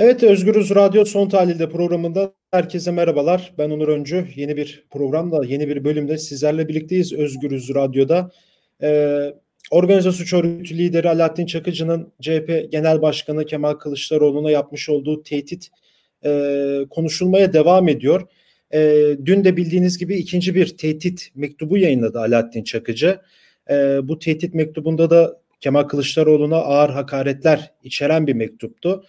Evet Özgürüz Radyo Son Tahlil'de programında herkese merhabalar. Ben Onur Öncü. Yeni bir programda, yeni bir bölümde sizlerle birlikteyiz Özgürüz Radyo'da. Ee, Organize Suç Örgütü lideri Alaaddin Çakıcı'nın CHP Genel Başkanı Kemal Kılıçdaroğlu'na yapmış olduğu tehdit e, konuşulmaya devam ediyor. E, dün de bildiğiniz gibi ikinci bir tehdit mektubu yayınladı Alaaddin Çakıcı. E, bu tehdit mektubunda da Kemal Kılıçdaroğlu'na ağır hakaretler içeren bir mektuptu.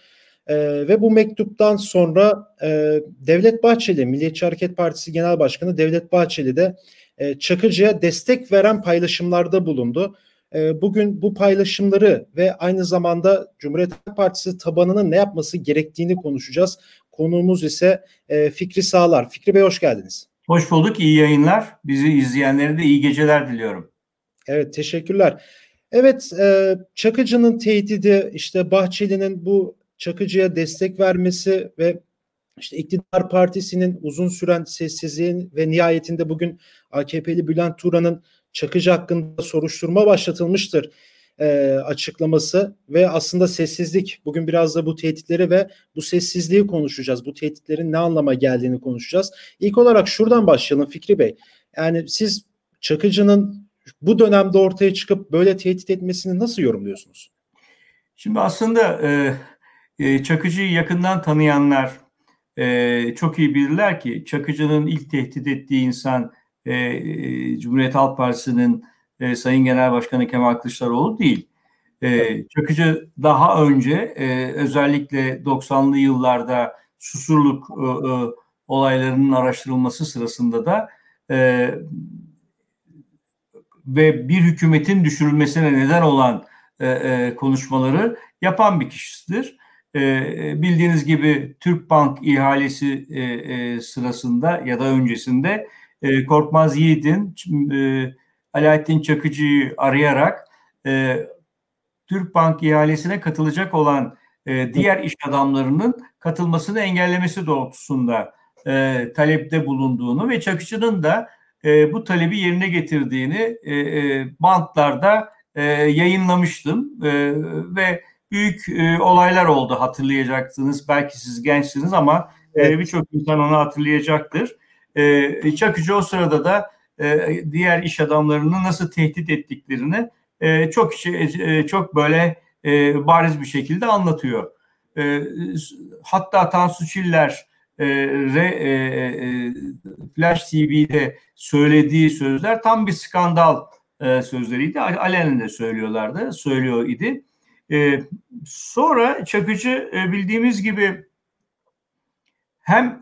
E, ve bu mektuptan sonra e, Devlet Bahçeli, Milliyetçi Hareket Partisi Genel Başkanı Devlet Bahçeli de e, Çakıcı'ya destek veren paylaşımlarda bulundu. E, bugün bu paylaşımları ve aynı zamanda Cumhuriyet Halk Partisi tabanının ne yapması gerektiğini konuşacağız. Konuğumuz ise e, Fikri Sağlar. Fikri Bey hoş geldiniz. Hoş bulduk, iyi yayınlar. Bizi izleyenlere de iyi geceler diliyorum. Evet, teşekkürler. Evet, e, Çakıcı'nın tehdidi, işte Bahçeli'nin bu Çakıcı'ya destek vermesi ve işte iktidar partisinin uzun süren sessizliğin ve nihayetinde bugün AKP'li Bülent Turan'ın Çakıcı hakkında soruşturma başlatılmıştır e, açıklaması ve aslında sessizlik. Bugün biraz da bu tehditleri ve bu sessizliği konuşacağız. Bu tehditlerin ne anlama geldiğini konuşacağız. İlk olarak şuradan başlayalım Fikri Bey. Yani siz Çakıcı'nın bu dönemde ortaya çıkıp böyle tehdit etmesini nasıl yorumluyorsunuz? Şimdi aslında e, e, Çakıcı'yı yakından tanıyanlar e, çok iyi bilirler ki Çakıcı'nın ilk tehdit ettiği insan e, e, Cumhuriyet Halk Partisi'nin e, Sayın Genel Başkanı Kemal Kılıçdaroğlu değil. E, Çakıcı daha önce e, özellikle 90'lı yıllarda susurluk e, e, olaylarının araştırılması sırasında da e, ve bir hükümetin düşürülmesine neden olan e, e, konuşmaları yapan bir kişisidir. E, bildiğiniz gibi Türk Bank ihalesi e, e, sırasında ya da öncesinde Korkmaz Yiğit'in e, Alaaddin Çakıcı'yı arayarak Türk Bank ihalesine katılacak olan diğer iş adamlarının katılmasını engellemesi doğrultusunda e, talepte bulunduğunu ve Çakıcı'nın da bu talebi yerine getirdiğini bantlarda yayınlamıştım e, ve büyük e, olaylar oldu hatırlayacaksınız. Belki siz gençsiniz ama e, evet. e, birçok insan onu hatırlayacaktır. E, Çakıcı o sırada da e, diğer iş adamlarını nasıl tehdit ettiklerini e, çok e, çok böyle e, bariz bir şekilde anlatıyor. E, hatta Tansu Çiller e, re, e, e, Flash TV'de söylediği sözler tam bir skandal e, sözleriydi. Alenen de söylüyorlardı, söylüyor idi. E, sonra Çakıcı e, bildiğimiz gibi hem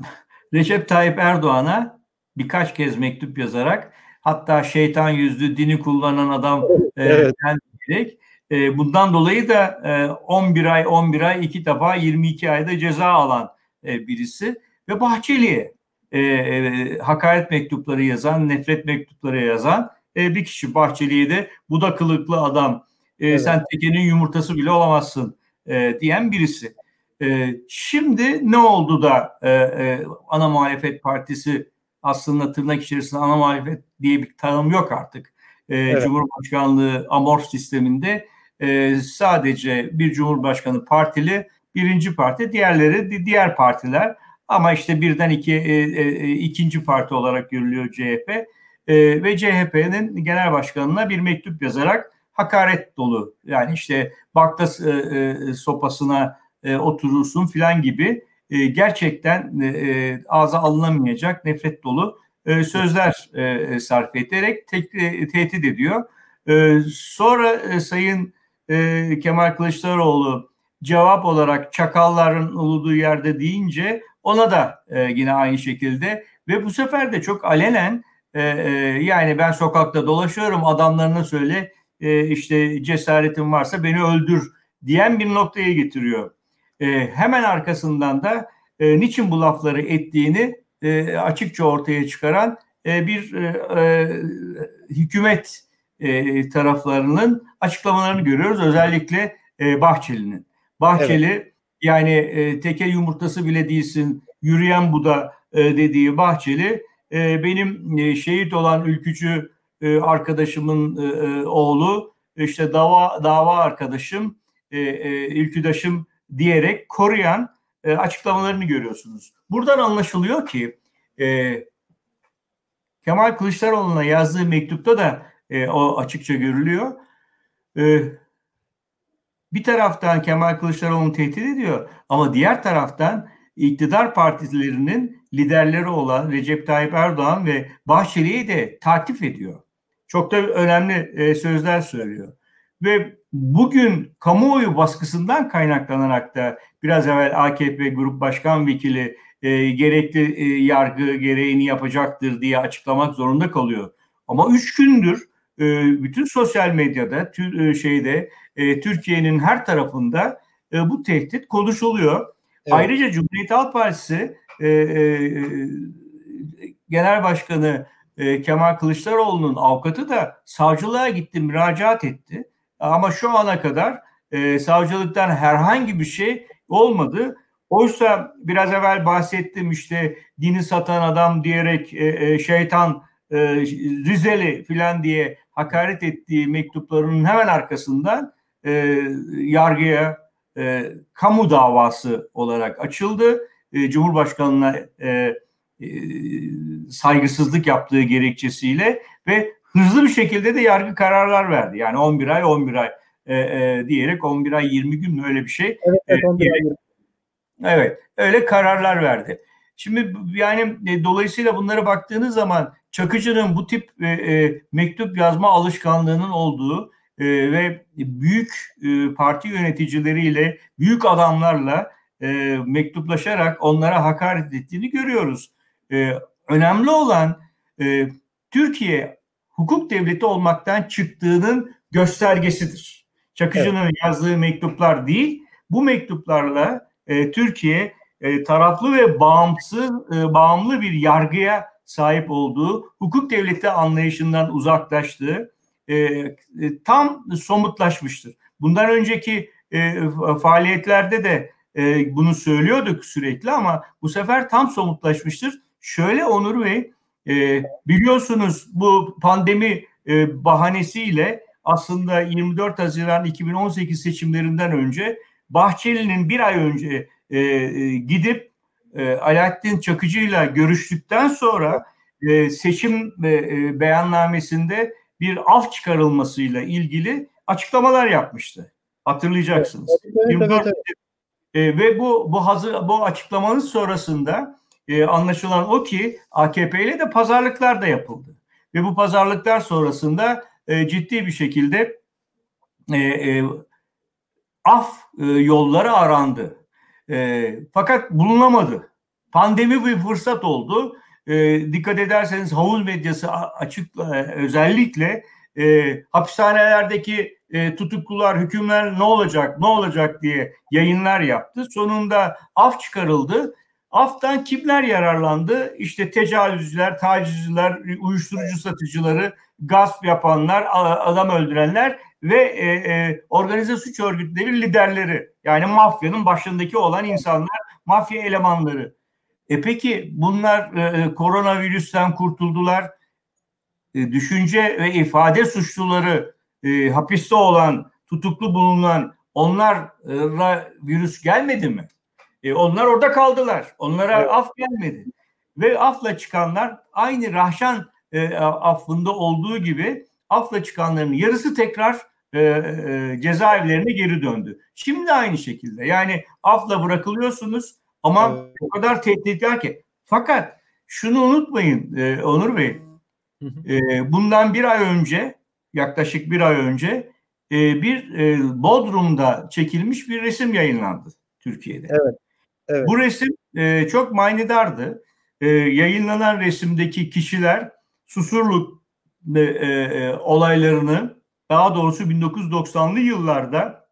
Recep Tayyip Erdoğan'a birkaç kez mektup yazarak hatta şeytan yüzlü dini kullanan adam e, evet. diyerek e, bundan dolayı da e, 11 ay 11 ay iki defa 22 ayda ceza alan e, birisi ve Bahçeli'ye e, e, hakaret mektupları yazan, nefret mektupları yazan e, bir kişi Bahçeli'ye de bu da kılıklı adam e, evet. sen tekenin yumurtası bile olamazsın e, diyen birisi. E, şimdi ne oldu da e, e, ana muhalefet partisi aslında tırnak içerisinde ana muhalefet diye bir tanım yok artık. E, evet. Cumhurbaşkanlığı amorf sisteminde e, sadece bir cumhurbaşkanı partili, birinci parti, diğerleri diğer partiler. Ama işte birden iki e, e, ikinci parti olarak görülüyor CHP e, ve CHP'nin genel başkanına bir mektup yazarak hakaret dolu yani işte bakta e, e, sopasına e, oturursun filan gibi e, gerçekten e, e, ağza alınamayacak nefret dolu e, sözler e, sarf ederek tek, e, tehdit ediyor. E, sonra e, Sayın e, Kemal Kılıçdaroğlu cevap olarak çakalların olduğu yerde deyince ona da e, yine aynı şekilde ve bu sefer de çok alenen e, e, yani ben sokakta dolaşıyorum adamlarına söyle e, işte cesaretin varsa beni öldür diyen bir noktaya getiriyor. E, hemen arkasından da e, niçin bu lafları ettiğini e, açıkça ortaya çıkaran e, bir e, e, hükümet e, taraflarının açıklamalarını görüyoruz. Özellikle e, Bahçeli'nin. Bahçeli evet. yani e, teke yumurtası bile değilsin yürüyen Buda e, dediği Bahçeli e, benim e, şehit olan ülkücü e, arkadaşımın e, e oğlu işte dava dava arkadaşım e, e, ülküdaşım diyerek koruyan e, açıklamalarını görüyorsunuz. Buradan anlaşılıyor ki e, Kemal Kılıçdaroğlu'na yazdığı mektupta da e, o açıkça görülüyor. E, bir taraftan Kemal Kılıçdaroğlu'nu tehdit ediyor ama diğer taraftan iktidar partilerinin liderleri olan Recep Tayyip Erdoğan ve Bahçeli'yi de takip ediyor. Çok da önemli e, sözler söylüyor. Ve bugün kamuoyu baskısından kaynaklanarak da biraz evvel AKP Grup Başkan Vekili e, gerekli e, yargı gereğini yapacaktır diye açıklamak zorunda kalıyor. Ama üç gündür e, bütün sosyal medyada, tür, e, şeyde e, Türkiye'nin her tarafında e, bu tehdit konuşuluyor. Evet. Ayrıca Cumhuriyet Halk Partisi e, e, Genel Başkanı e, Kemal Kılıçdaroğlu'nun avukatı da savcılığa gitti, müracaat etti. Ama şu ana kadar e, savcılıktan herhangi bir şey olmadı. Oysa biraz evvel bahsettim işte dini satan adam diyerek e, e, şeytan e, Rizeli filan diye hakaret ettiği mektuplarının hemen arkasından e, yargıya e, kamu davası olarak açıldı. E, Cumhurbaşkanı'na e, e, saygısızlık yaptığı gerekçesiyle ve hızlı bir şekilde de yargı kararlar verdi. Yani 11 ay 11 ay e, e, diyerek 11 ay 20 gün mü öyle bir şey. Evet, evet, 11 ay 20. Evet, öyle kararlar verdi. Şimdi yani e, dolayısıyla bunlara baktığınız zaman Çakıcı'nın bu tip e, e, mektup yazma alışkanlığının olduğu e, ve büyük e, parti yöneticileriyle, büyük adamlarla e, mektuplaşarak onlara hakaret ettiğini görüyoruz. E, önemli olan e, Türkiye hukuk devleti olmaktan çıktığının göstergesidir. Çakıcı'nın evet. yazdığı mektuplar değil, bu mektuplarla e, Türkiye e, taraflı ve bağımsız, e, bağımlı bir yargıya sahip olduğu, hukuk devleti anlayışından uzaklaştığı e, e, tam somutlaşmıştır. Bundan önceki e, faaliyetlerde de e, bunu söylüyorduk sürekli ama bu sefer tam somutlaşmıştır. Şöyle Onur Bey, e, biliyorsunuz bu pandemi e, bahanesiyle aslında 24 Haziran 2018 seçimlerinden önce Bahçeli'nin bir ay önce e, e, gidip e, Alaaddin Çakıcı'yla görüştükten sonra e, seçim e, e, beyannamesinde bir af çıkarılmasıyla ilgili açıklamalar yapmıştı. Hatırlayacaksınız. Evet, evet, 24 evet, evet. E, ve bu bu hazır bu açıklamanın sonrasında e, anlaşılan o ki AKP ile de pazarlıklar da yapıldı. Ve bu pazarlıklar sonrasında e, ciddi bir şekilde e, e, af e, yolları arandı. E, fakat bulunamadı. Pandemi bir fırsat oldu. E, dikkat ederseniz havuz medyası açık e, özellikle e, hapishanelerdeki e, tutuklular, hükümler ne olacak, ne olacak diye yayınlar yaptı. Sonunda af çıkarıldı. Aftan kimler yararlandı? İşte tecavüzcüler, tacizciler, uyuşturucu satıcıları, gasp yapanlar, adam öldürenler ve e, e, organize suç örgütleri liderleri. Yani mafyanın başındaki olan insanlar, mafya elemanları. E peki bunlar e, e koronavirüsten kurtuldular. E, düşünce ve ifade suçluları e, hapiste olan, tutuklu bulunan onlara virüs gelmedi mi? E, onlar orada kaldılar. Onlara evet. af gelmedi. Ve afla çıkanlar aynı Rahşan e, affında olduğu gibi afla çıkanların yarısı tekrar e, e, cezaevlerine geri döndü. Şimdi aynı şekilde yani afla bırakılıyorsunuz ama evet. o kadar tehditkar ki. Fakat şunu unutmayın e, Onur Bey. E, bundan bir ay önce yaklaşık bir ay önce e, bir e, Bodrum'da çekilmiş bir resim yayınlandı Türkiye'de. Evet. Evet. Bu resim e, çok manidardı. E, yayınlanan resimdeki kişiler Susurluk e, e, olaylarını daha doğrusu 1990'lı yıllarda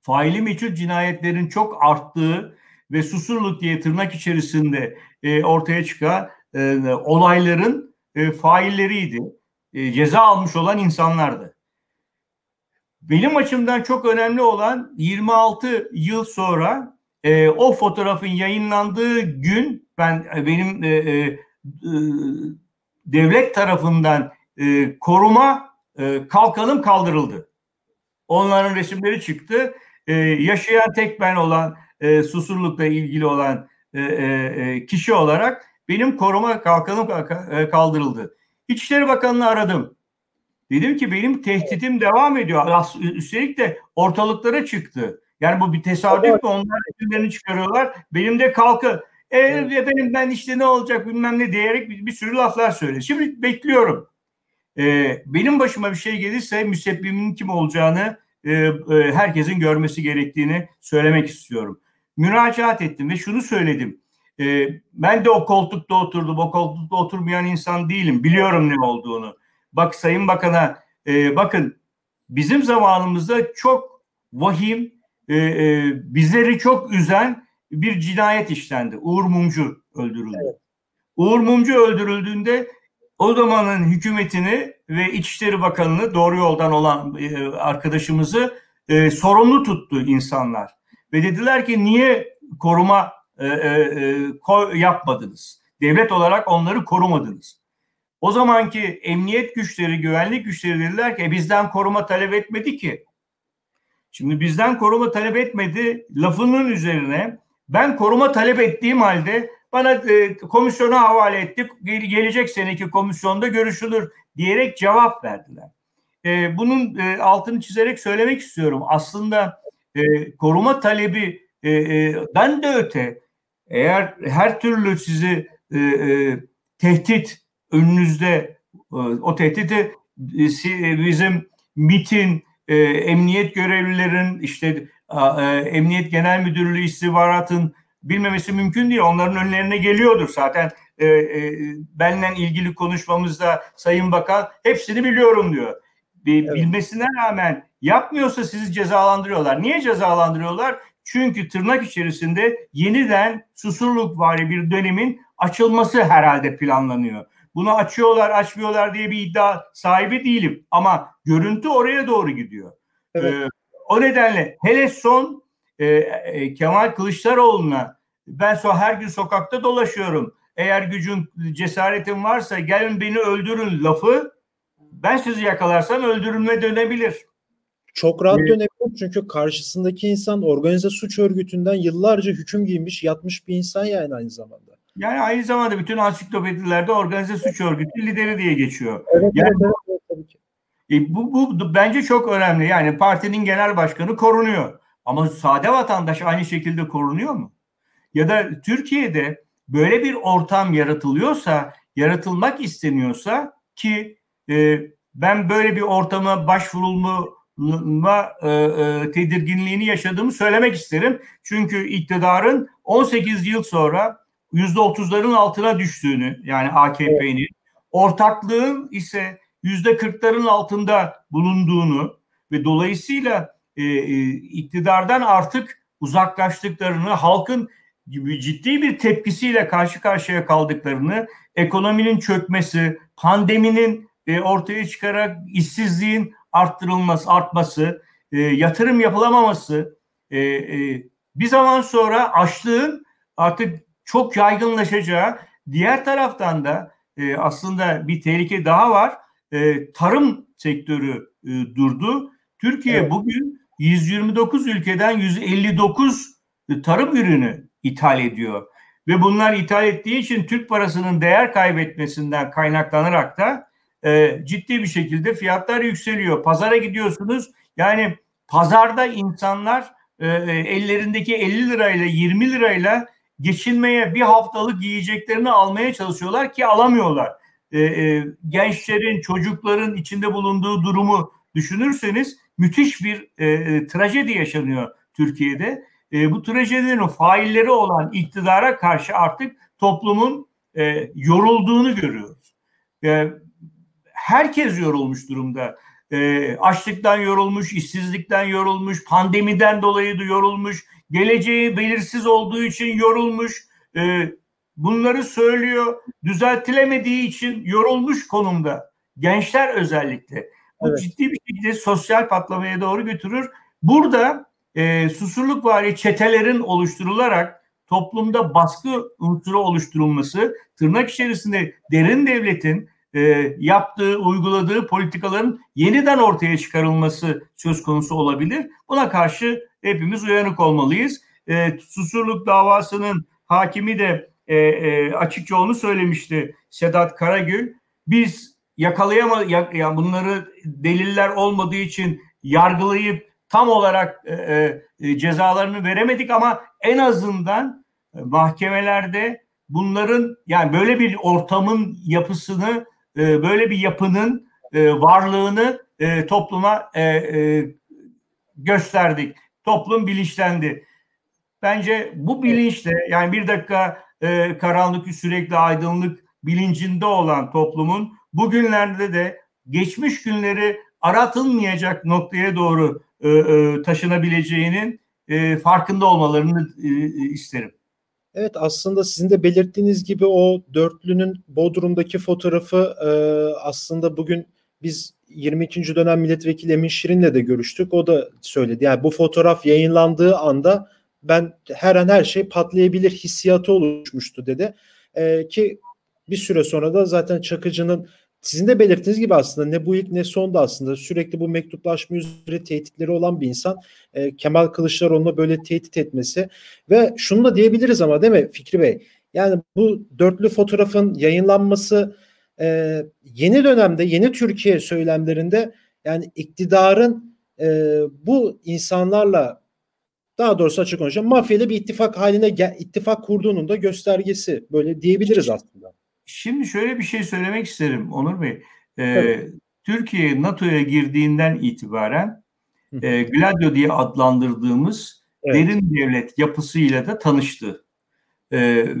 faili meçhul cinayetlerin çok arttığı ve Susurluk diye tırnak içerisinde e, ortaya çıkan e, olayların e, failleriydi. E, ceza almış olan insanlardı. Benim açımdan çok önemli olan 26 yıl sonra e, o fotoğrafın yayınlandığı gün ben e, benim e, e, e, devlet tarafından e, koruma e, kalkanım kaldırıldı. Onların resimleri çıktı. E, yaşayan tek ben olan e, susurlukla ilgili olan e, e, e kişi olarak benim koruma kalkanım kaldırıldı. İçişleri Bakanı'nı aradım. Dedim ki benim tehditim devam ediyor. Üstelik de ortalıklara çıktı. Yani bu bir tesadüf mü? Onlar isimlerini çıkarıyorlar. Benim de kalkı. E, evet. efendim ben işte ne olacak bilmem ne diyerek bir, bir sürü laflar söyledi. Şimdi bekliyorum. E, benim başıma bir şey gelirse müsebbimin kim olacağını e, e, herkesin görmesi gerektiğini söylemek istiyorum. Müracaat ettim ve şunu söyledim. E, ben de o koltukta oturdum. O koltukta oturmayan insan değilim. Biliyorum ne olduğunu. Bak Sayın Bakan'a e, bakın bizim zamanımızda çok vahim e, e, bizleri çok üzen bir cinayet işlendi. Uğur Mumcu öldürüldü. Evet. Uğur Mumcu öldürüldüğünde o zamanın hükümetini ve İçişleri Bakanı'nı doğru yoldan olan e, arkadaşımızı e, sorumlu tuttu insanlar. Ve dediler ki niye koruma e, e, e ko yapmadınız? Devlet olarak onları korumadınız. O zamanki emniyet güçleri, güvenlik güçleri dediler ki e, bizden koruma talep etmedi ki. Şimdi bizden koruma talep etmedi lafının üzerine ben koruma talep ettiğim halde bana e, komisyona havale ettik. Gelecek seneki komisyonda görüşülür diyerek cevap verdiler. E, bunun e, altını çizerek söylemek istiyorum. Aslında e, koruma talebi e, e, ben de öte eğer her türlü sizi e, e, tehdit önünüzde e, o tehdidi e, bizim MIT'in e, emniyet görevlilerin işte e, emniyet genel müdürlüğü istihbaratın bilmemesi mümkün değil. Onların önlerine geliyordur zaten. E, e, benimle ilgili konuşmamızda Sayın Bakan hepsini biliyorum diyor. Evet. Bilmesine rağmen yapmıyorsa sizi cezalandırıyorlar. Niye cezalandırıyorlar? Çünkü tırnak içerisinde yeniden susurluk vari bir dönemin açılması herhalde planlanıyor. Bunu açıyorlar, açmıyorlar diye bir iddia sahibi değilim. Ama görüntü oraya doğru gidiyor. Evet. Ee, o nedenle hele son e, e, Kemal Kılıçdaroğlu'na ben so her gün sokakta dolaşıyorum. Eğer gücün, cesaretin varsa gelin beni öldürün lafı ben sizi yakalarsam öldürülme dönebilir. Çok rahat evet. dönebilir çünkü karşısındaki insan organize suç örgütünden yıllarca hüküm giymiş, yatmış bir insan yani aynı zamanda. Yani aynı zamanda bütün ansiklopedilerde organize suç örgütü lideri diye geçiyor. Evet, yani, evet, evet, tabii ki. E, bu, bu bence çok önemli. Yani partinin genel başkanı korunuyor. Ama sade vatandaş aynı şekilde korunuyor mu? Ya da Türkiye'de böyle bir ortam yaratılıyorsa, yaratılmak isteniyorsa ki e, ben böyle bir ortama başvurulma e, e, tedirginliğini yaşadığımı söylemek isterim. Çünkü iktidarın 18 yıl sonra %30'ların altına düştüğünü yani AKP'nin ortaklığın ise %40'ların altında bulunduğunu ve dolayısıyla e, e, iktidardan artık uzaklaştıklarını, halkın ciddi bir tepkisiyle karşı karşıya kaldıklarını, ekonominin çökmesi, pandeminin e, ortaya çıkarak işsizliğin arttırılması, artması, e, yatırım yapılamaması, e, e, bir zaman sonra açlığın artık çok yaygınlaşacağı, diğer taraftan da e, aslında bir tehlike daha var. E, tarım sektörü e, durdu. Türkiye evet. bugün 129 ülkeden 159 tarım ürünü ithal ediyor. Ve bunlar ithal ettiği için Türk parasının değer kaybetmesinden kaynaklanarak da e, ciddi bir şekilde fiyatlar yükseliyor. Pazara gidiyorsunuz yani pazarda insanlar e, e ellerindeki 50 lirayla 20 lirayla geçinmeye bir haftalık yiyeceklerini almaya çalışıyorlar ki alamıyorlar. E, e, gençlerin, çocukların içinde bulunduğu durumu düşünürseniz müthiş bir e, e, trajedi yaşanıyor Türkiye'de. E, bu trajedinin failleri olan iktidara karşı artık toplumun e, yorulduğunu görüyoruz. E, herkes yorulmuş durumda. E, açlıktan yorulmuş, işsizlikten yorulmuş, pandemiden dolayı da yorulmuş, geleceği belirsiz olduğu için yorulmuş. E, bunları söylüyor, düzeltilemediği için yorulmuş konumda. Gençler özellikle. Bu evet. ciddi bir şekilde sosyal patlamaya doğru götürür. Burada e, susurluk vari çetelerin oluşturularak toplumda baskı unsuru oluşturulması, tırnak içerisinde derin devletin e, yaptığı, uyguladığı politikaların yeniden ortaya çıkarılması söz konusu olabilir. Buna karşı hepimiz uyanık olmalıyız. e, Susurluk davasının hakimi de e, e, açıkça onu söylemişti Sedat Karagül. Biz yakalayama ya, ya bunları deliller olmadığı için yargılayıp tam olarak e, e, e cezalarını veremedik ama en azından mahkemelerde bunların yani böyle bir ortamın yapısını e, böyle bir yapının e, varlığını e, topluma e, e, gösterdik. Toplum bilinçlendi. Bence bu bilinçle yani bir dakika e, karanlık sürekli aydınlık bilincinde olan toplumun bugünlerde de geçmiş günleri aratılmayacak noktaya doğru e, e, taşınabileceğinin e, farkında olmalarını e, isterim. Evet aslında sizin de belirttiğiniz gibi o dörtlünün Bodrum'daki fotoğrafı e, aslında bugün biz 22. dönem milletvekili Emin Şirin'le de görüştük. O da söyledi. Yani bu fotoğraf yayınlandığı anda ben her an her şey patlayabilir hissiyatı oluşmuştu dedi. E, ki bir süre sonra da zaten Çakıcı'nın sizin de belirttiğiniz gibi aslında ne bu ilk ne son da aslında sürekli bu mektuplaşma üzere tehditleri olan bir insan e, Kemal Kılıçdaroğlu'na böyle tehdit etmesi ve şunu da diyebiliriz ama değil mi Fikri Bey? Yani bu dörtlü fotoğrafın yayınlanması e, yeni dönemde yeni Türkiye söylemlerinde yani iktidarın e, bu insanlarla daha doğrusu açık konuşacağım mafyalı bir ittifak haline ittifak kurduğunun da göstergesi böyle diyebiliriz aslında. Şimdi şöyle bir şey söylemek isterim Onur Bey. Ee, Türkiye NATO'ya girdiğinden itibaren e, Gladio diye adlandırdığımız evet. derin devlet yapısıyla da tanıştı. E,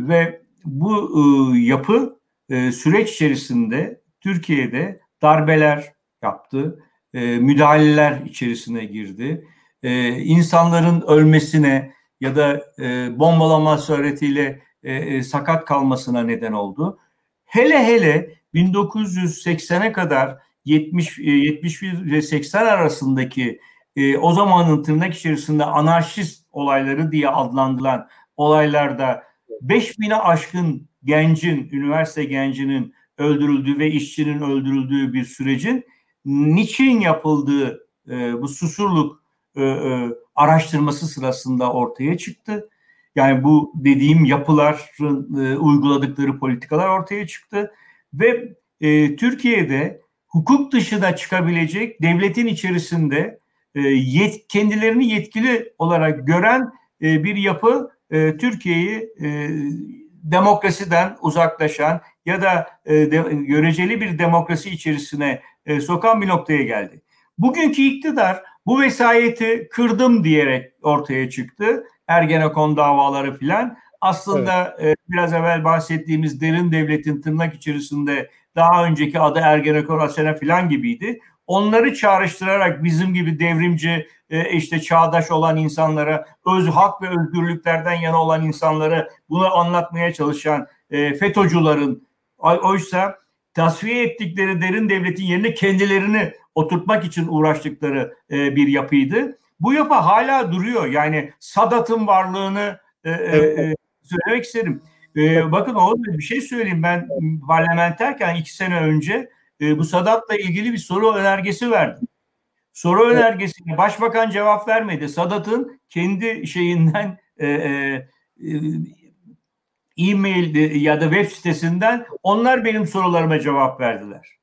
ve bu e, yapı e, süreç içerisinde Türkiye'de darbeler yaptı, e, müdahaleler içerisine girdi. E, insanların ölmesine ya da e, bombalama suretiyle e, e, sakat kalmasına neden oldu. Hele hele 1980'e kadar 70 71 ve 80 arasındaki e, o zamanın tırnak içerisinde anarşist olayları diye adlandırılan olaylarda 5000'e aşkın gencin, üniversite gencinin öldürüldüğü ve işçinin öldürüldüğü bir sürecin niçin yapıldığı e, bu susurluk e, e, araştırması sırasında ortaya çıktı. Yani bu dediğim yapıların e, uyguladıkları politikalar ortaya çıktı ve e, Türkiye'de hukuk dışına çıkabilecek devletin içerisinde e, yet, kendilerini yetkili olarak gören e, bir yapı e, Türkiye'yi e, demokrasiden uzaklaşan ya da e, de, göreceli bir demokrasi içerisine e, sokan bir noktaya geldi. Bugünkü iktidar bu vesayeti kırdım diyerek ortaya çıktı Ergenekon davaları filan. Aslında evet. e, biraz evvel bahsettiğimiz derin devletin tırnak içerisinde daha önceki adı Ergenekon Asena filan gibiydi. Onları çağrıştırarak bizim gibi devrimci e, işte çağdaş olan insanlara, öz hak ve özgürlüklerden yana olan insanlara bunu anlatmaya çalışan e, FETÖ'cülerin oysa tasfiye ettikleri derin devletin yerine kendilerini oturtmak için uğraştıkları e, bir yapıydı. Bu yapı hala duruyor. Yani Sadat'ın varlığını e, söylemek isterim. E, bakın o bir şey söyleyeyim. Ben parlamenterken iki sene önce e, bu Sadat'la ilgili bir soru önergesi verdim. Soru evet. önergesine başbakan cevap vermedi. Sadat'ın kendi şeyinden e, e, e-mail ya da web sitesinden onlar benim sorularıma cevap verdiler.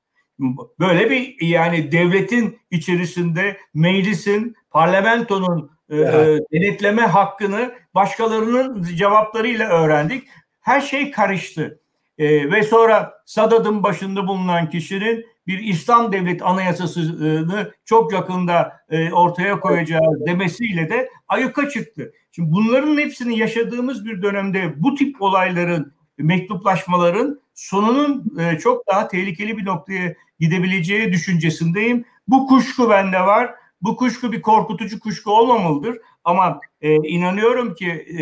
Böyle bir yani devletin içerisinde meclisin, parlamentonun e, evet. denetleme hakkını başkalarının cevaplarıyla öğrendik. Her şey karıştı. E, ve sonra Sadat'ın başında bulunan kişinin bir İslam devlet anayasasını çok yakında e, ortaya koyacağı demesiyle de ayuka çıktı. Şimdi bunların hepsini yaşadığımız bir dönemde bu tip olayların, mektuplaşmaların sonunun e, çok daha tehlikeli bir noktaya gidebileceği düşüncesindeyim. Bu kuşku bende var. Bu kuşku bir korkutucu kuşku olmamalıdır. Ama e, inanıyorum ki e,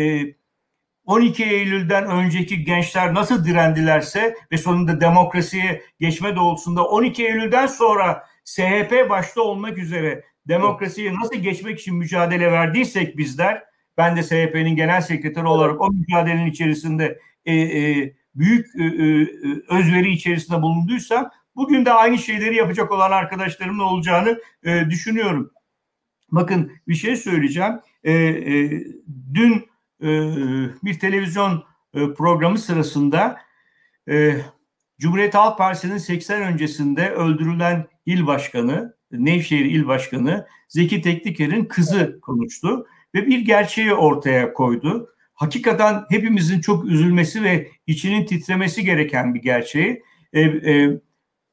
12 Eylül'den önceki gençler nasıl direndilerse ve sonunda demokrasiye geçme doğrultusunda 12 Eylül'den sonra SHP başta olmak üzere demokrasiye nasıl geçmek için mücadele verdiysek bizler, ben de SHP'nin genel sekreteri olarak o mücadelenin içerisinde e, e, büyük e, e, özveri içerisinde bulunduysam bugün de aynı şeyleri yapacak olan arkadaşlarımın olacağını e, düşünüyorum. Bakın bir şey söyleyeceğim. E, e, dün bir televizyon e, programı sırasında e, Cumhuriyet Halk Partisi'nin 80 öncesinde öldürülen il başkanı, Nevşehir il başkanı Zeki Tekniker'in kızı konuştu ve bir gerçeği ortaya koydu. Hakikaten hepimizin çok üzülmesi ve içinin titremesi gereken bir gerçeği. E, e,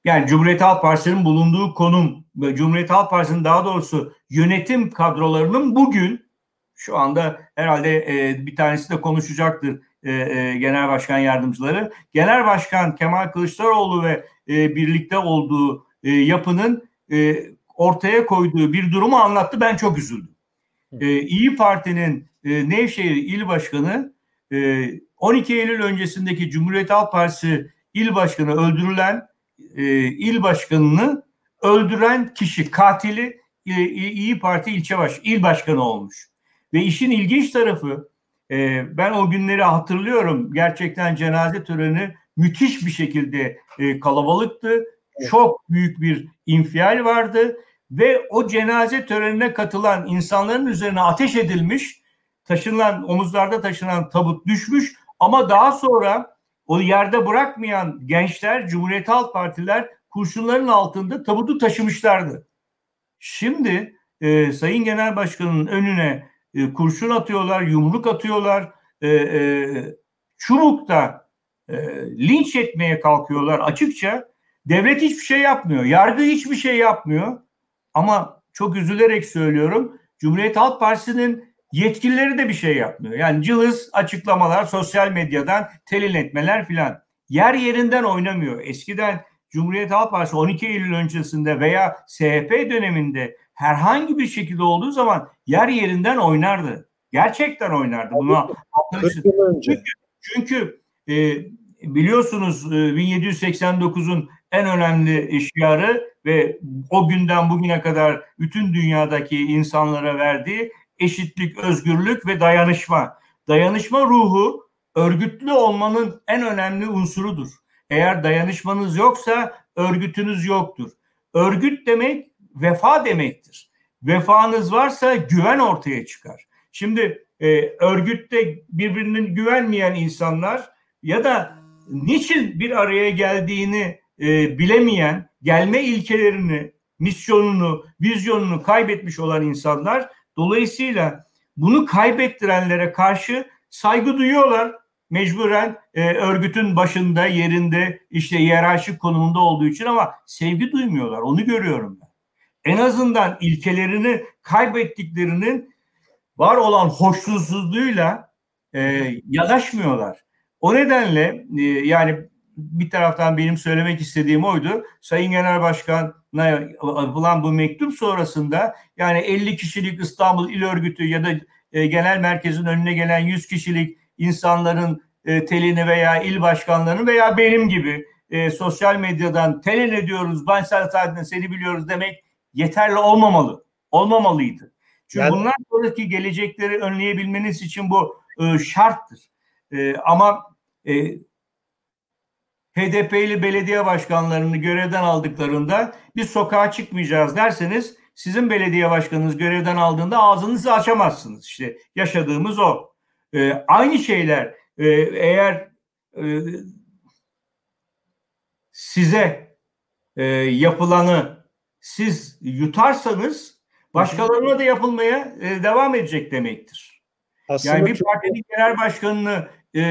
yani Cumhuriyet Halk Partisi'nin bulunduğu konum, Cumhuriyet Halk Partisi'nin daha doğrusu yönetim kadrolarının bugün şu anda herhalde e, bir tanesi de konuşacaktır e, e, genel başkan yardımcıları. Genel başkan Kemal Kılıçdaroğlu ve e, birlikte olduğu e, yapının e, ortaya koyduğu bir durumu anlattı. Ben çok üzüldüm. E, İyi Parti'nin e, Nevşehir İl Başkanı e, 12 Eylül öncesindeki Cumhuriyet Halk Partisi İl Başkanı öldürülen e, il başkanını öldüren kişi katili e, İyi Parti ilçe baş il başkanı olmuş. Ve işin ilginç tarafı e, ben o günleri hatırlıyorum. Gerçekten cenaze töreni müthiş bir şekilde e, kalabalıktı. Çok büyük bir infial vardı ve o cenaze törenine katılan insanların üzerine ateş edilmiş, taşınan omuzlarda taşınan tabut düşmüş ama daha sonra o yerde bırakmayan gençler, Cumhuriyet Halk Partiler kurşunların altında tabutu taşımışlardı. Şimdi e, Sayın Genel Başkan'ın önüne e, kurşun atıyorlar, yumruk atıyorlar, e, e, çubukta e, linç etmeye kalkıyorlar açıkça. Devlet hiçbir şey yapmıyor, yargı hiçbir şey yapmıyor. Ama çok üzülerek söylüyorum, Cumhuriyet Halk Partisi'nin yetkilileri de bir şey yapmıyor. Yani cılız açıklamalar, sosyal medyadan telin etmeler filan. Yer yerinden oynamıyor. Eskiden Cumhuriyet Halk Partisi 12 Eylül öncesinde veya SHP döneminde herhangi bir şekilde olduğu zaman yer yerinden oynardı. Gerçekten oynardı. Buna çünkü, çünkü e, biliyorsunuz e, 1789'un en önemli işyarı ve o günden bugüne kadar bütün dünyadaki insanlara verdiği eşitlik, özgürlük ve dayanışma. Dayanışma ruhu örgütlü olmanın en önemli unsurudur. Eğer dayanışmanız yoksa örgütünüz yoktur. Örgüt demek vefa demektir. Vefanız varsa güven ortaya çıkar. Şimdi e, örgütte birbirinin güvenmeyen insanlar ya da niçin bir araya geldiğini e, bilemeyen, gelme ilkelerini, misyonunu, vizyonunu kaybetmiş olan insanlar dolayısıyla bunu kaybettirenlere karşı saygı duyuyorlar. Mecburen e, örgütün başında, yerinde, işte yerarşik konumunda olduğu için ama sevgi duymuyorlar. Onu görüyorum ben en azından ilkelerini kaybettiklerinin var olan hoşnutsuzluğuyla e, yanaşmıyorlar. O nedenle e, yani bir taraftan benim söylemek istediğim oydu. Sayın Genel Başkan'a yapılan bu mektup sonrasında yani 50 kişilik İstanbul İl Örgütü ya da e, genel merkezin önüne gelen 100 kişilik insanların e, telini veya il başkanlarının veya benim gibi e, sosyal medyadan telin ediyoruz, ben zaten seni biliyoruz demek yeterli olmamalı. Olmamalıydı. Çünkü yani, bundan sonraki gelecekleri önleyebilmeniz için bu e, şarttır. E, ama e, HDP'li belediye başkanlarını görevden aldıklarında biz sokağa çıkmayacağız derseniz sizin belediye başkanınız görevden aldığında ağzınızı açamazsınız. İşte yaşadığımız o. E, aynı şeyler e, eğer e, size e, yapılanı siz yutarsanız başkalarına da yapılmaya e, devam edecek demektir. Aslında yani bir partinin genel başkanını e,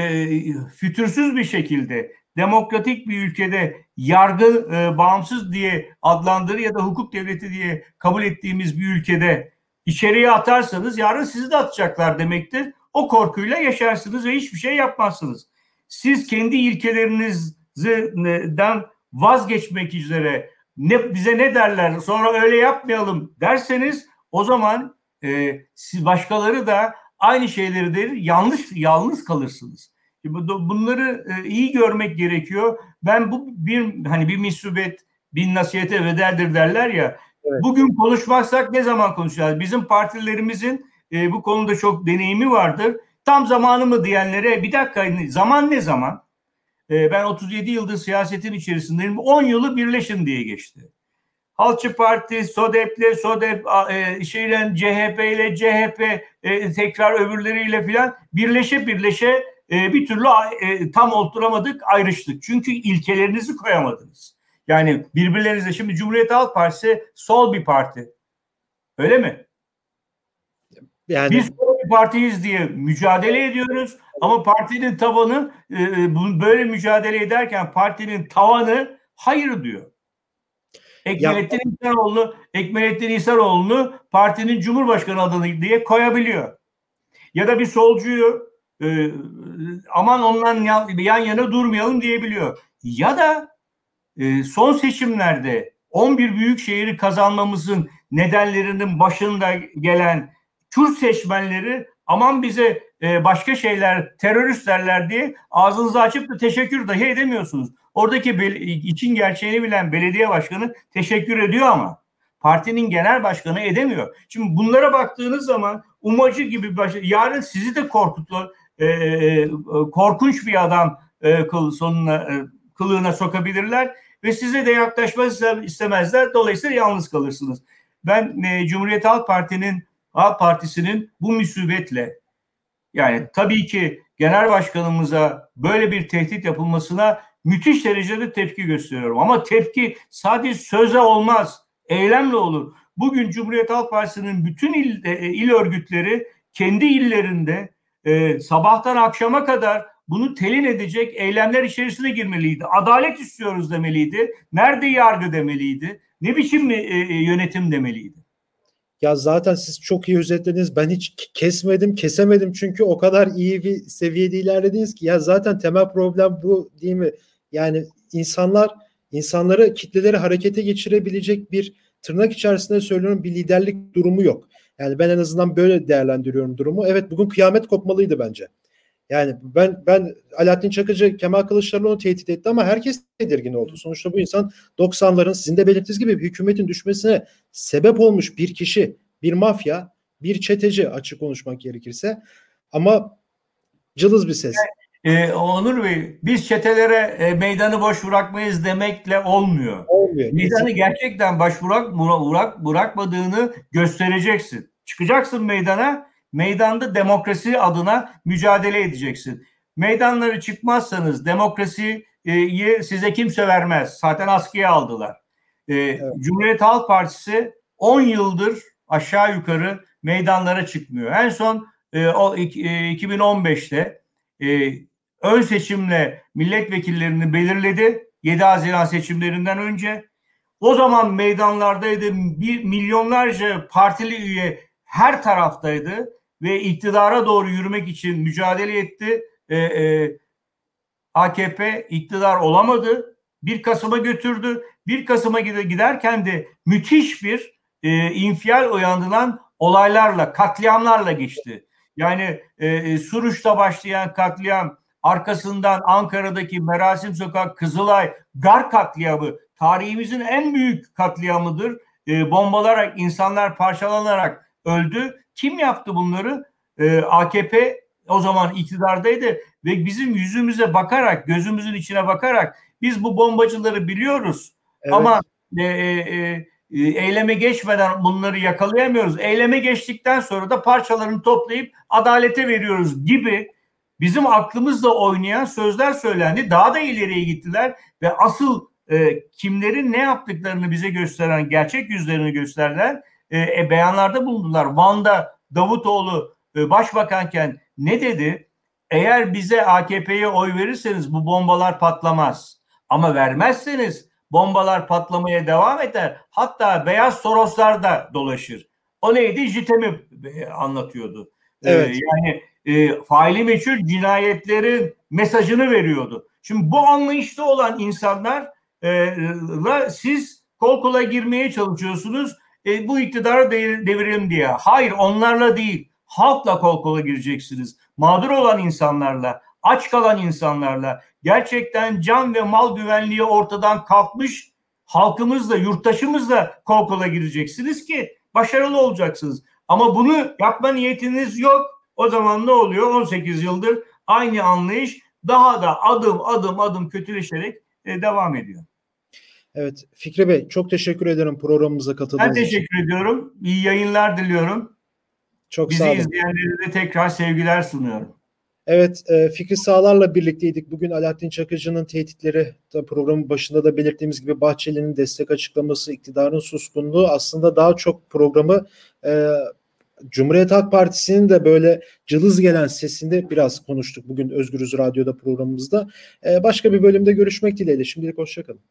fütursuz bir şekilde demokratik bir ülkede yargı e, bağımsız diye adlandırır ya da hukuk devleti diye kabul ettiğimiz bir ülkede içeriye atarsanız yarın sizi de atacaklar demektir. O korkuyla yaşarsınız ve hiçbir şey yapmazsınız. Siz kendi ilkelerinizden vazgeçmek üzere ne bize ne derler sonra öyle yapmayalım derseniz o zaman e, siz başkaları da aynı şeyleri der yanlış yalnız kalırsınız. Bunları e, iyi görmek gerekiyor. Ben bu bir hani bir misubet bin nasihete bedeldir derler ya. Evet. Bugün konuşmazsak ne zaman konuşacağız? Bizim partilerimizin e, bu konuda çok deneyimi vardır. Tam zamanı mı diyenlere bir dakika zaman ne zaman? E, ben 37 yıldır siyasetin içerisindeyim. 10 yılı birleşin diye geçti. Halkçı Parti, SODEP'le, SODEP, e, şeyle, CHP ile, CHP e, tekrar öbürleriyle filan birleşe birleşe e, bir türlü e, tam oturamadık, ayrıştık. Çünkü ilkelerinizi koyamadınız. Yani birbirlerinize şimdi Cumhuriyet Halk Partisi sol bir parti. Öyle mi? Yani... Biz sol bir partiyiz diye mücadele ediyoruz ama partinin tabanı e, böyle mücadele ederken partinin tavanı hayır diyor. Ekmelettin ya... İhsanoğlu, Ekmelettin İhsanoğlu'nu partinin Cumhurbaşkanı adını diye koyabiliyor. Ya da bir solcuyu e, aman ondan yan, yan yana durmayalım diyebiliyor. Ya da e, son seçimlerde 11 büyük şehri kazanmamızın nedenlerinin başında gelen Kürt seçmenleri aman bize e, başka şeyler terörist derler diye ağzınızı açıp da teşekkür dahi edemiyorsunuz. Oradaki için gerçeğini bilen belediye başkanı teşekkür ediyor ama partinin genel başkanı edemiyor. Şimdi bunlara baktığınız zaman umacı gibi baş, yarın sizi de korkutu e, e, korkunç bir adam e, kıl sonuna e, kılığına sokabilirler ve size de yaklaşmak istemezler. Dolayısıyla yalnız kalırsınız. Ben e, Cumhuriyet Halk Parti'nin Halk Partisi'nin bu müsibetle yani tabii ki genel başkanımıza böyle bir tehdit yapılmasına müthiş derecede tepki gösteriyorum. Ama tepki sadece söze olmaz, eylemle olur. Bugün Cumhuriyet Halk Partisi'nin bütün il, e, il örgütleri kendi illerinde e, sabahtan akşama kadar bunu telin edecek eylemler içerisine girmeliydi. Adalet istiyoruz demeliydi. Nerede yargı demeliydi. Ne biçim e, e, yönetim demeliydi. Ya zaten siz çok iyi özetlediniz. Ben hiç kesmedim, kesemedim çünkü o kadar iyi bir seviyede ilerlediniz ki ya zaten temel problem bu değil mi? Yani insanlar insanları kitleleri harekete geçirebilecek bir tırnak içerisinde söylüyorum bir liderlik durumu yok. Yani ben en azından böyle değerlendiriyorum durumu. Evet bugün kıyamet kopmalıydı bence. Yani ben ben Alaaddin Çakıcı Kemal Kılıçdaroğlu'nu tehdit etti ama herkes tedirgin oldu. Sonuçta bu insan 90'ların sizin de belirttiğiniz gibi hükümetin düşmesine sebep olmuş bir kişi, bir mafya, bir çeteci açık konuşmak gerekirse. Ama cılız bir ses. Ee, Onur Bey, biz çetelere e, meydanı boş bırakmayız demekle olmuyor. Olmuyor. Meydanı gerçekten boş bırak, bırak, bırakmadığını göstereceksin. Çıkacaksın meydana, meydanda demokrasi adına mücadele edeceksin. Meydanları çıkmazsanız demokrasiyi size kimse vermez. Zaten askıya aldılar. Ee, evet. Cumhuriyet Halk Partisi 10 yıldır aşağı yukarı meydanlara çıkmıyor. En son e, o 2015'te e, ön seçimle milletvekillerini belirledi. 7 Haziran seçimlerinden önce. O zaman meydanlardaydı. Bir milyonlarca partili üye her taraftaydı ve iktidara doğru yürümek için mücadele etti. E, e, AKP iktidar olamadı. 1 Kasım'a götürdü. 1 Kasım'a giderken de müthiş bir e, infial uyandıran olaylarla, katliamlarla geçti. Yani e, e, Suruç'ta başlayan katliam, arkasından Ankara'daki Merasim Sokak, Kızılay, Gar katliamı tarihimizin en büyük katliamıdır. E, bombalarak, insanlar parçalanarak öldü. Kim yaptı bunları? E, AKP o zaman iktidardaydı ve bizim yüzümüze bakarak, gözümüzün içine bakarak biz bu bombacıları biliyoruz. Evet. Ama e, e, e, eyleme geçmeden bunları yakalayamıyoruz. Eyleme geçtikten sonra da parçalarını toplayıp adalete veriyoruz gibi bizim aklımızla oynayan sözler söylendi. Daha da ileriye gittiler ve asıl e, kimlerin ne yaptıklarını bize gösteren gerçek yüzlerini gösterdiler. E, e, beyanlarda bulundular. Van'da Davutoğlu e, başbakanken ne dedi? Eğer bize AKP'ye oy verirseniz bu bombalar patlamaz. Ama vermezseniz bombalar patlamaya devam eder. Hatta beyaz Soroslar da dolaşır. O neydi? JITEM'i e, anlatıyordu. E, evet. Ee, yani e, faili meçhul cinayetlerin mesajını veriyordu. Şimdi bu anlayışta olan insanlarla siz kol kola girmeye çalışıyorsunuz. E, bu iktidarı devirelim diye. Hayır onlarla değil. Halkla kol kola gireceksiniz. Mağdur olan insanlarla, aç kalan insanlarla, gerçekten can ve mal güvenliği ortadan kalkmış halkımızla, yurttaşımızla kol kola gireceksiniz ki başarılı olacaksınız. Ama bunu yapma niyetiniz yok. O zaman ne oluyor? 18 yıldır aynı anlayış daha da adım adım adım kötüleşerek e, devam ediyor. Evet Fikri Bey çok teşekkür ederim programımıza katıldığınız için. Ben teşekkür için. ediyorum. İyi yayınlar diliyorum. Çok Bizi sağ olun. izleyenlere de tekrar sevgiler sunuyorum. Evet, e, Fikri Sağlar'la birlikteydik. Bugün Alaaddin Çakıcı'nın tehditleri, programın başında da belirttiğimiz gibi Bahçeli'nin destek açıklaması, iktidarın suskunluğu aslında daha çok programı e, Cumhuriyet Halk Partisi'nin de böyle cılız gelen sesinde biraz konuştuk bugün Özgürüz Radyo'da programımızda. E, başka bir bölümde görüşmek dileğiyle. Şimdilik hoşçakalın.